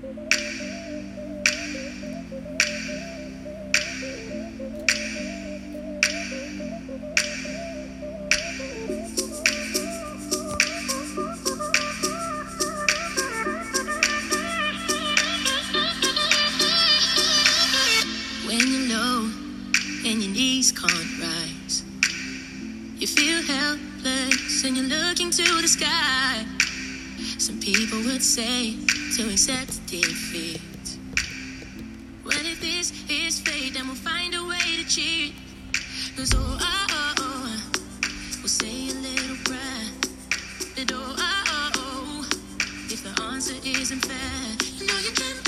you feel helpless and you're looking to the sky. Some people would say to accept defeat. Well, if this is fate, then we'll find a way to cheat. Cause oh, oh, oh, oh, we'll say a little prayer. That oh, oh, oh, oh, if the answer isn't fair, know you can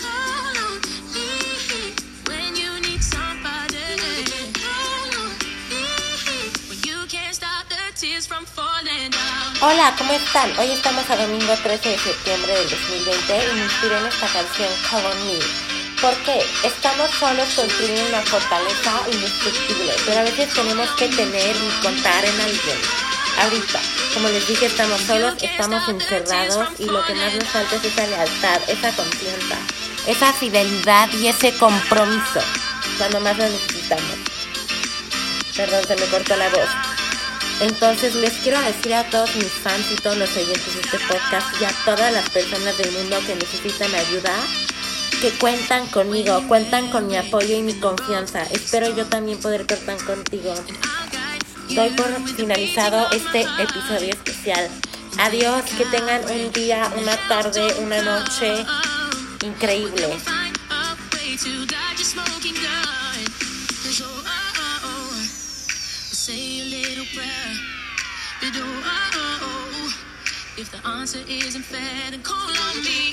Hola, ¿cómo están? Hoy estamos a domingo 13 de septiembre del 2020 y me inspiré en esta canción Call on Me. ¿Por qué? Estamos solos construyendo una fortaleza indestructible, pero a veces tenemos que tener y contar en alguien. Ahorita, como les dije, estamos solos, estamos encerrados y lo que más nos falta es esa lealtad, esa confianza, esa fidelidad y ese compromiso cuando más lo necesitamos. Perdón, se me cortó la voz. Entonces les quiero decir a todos mis fans y todos los oyentes de este podcast y a todas las personas del mundo que necesitan ayuda, que cuentan conmigo, cuentan con mi apoyo y mi confianza. Espero yo también poder contar contigo. Doy por finalizado este episodio especial. Adiós, que tengan un día, una tarde, una noche increíble. Say a little prayer. But, oh, oh, oh, if the answer isn't fair, then call on me.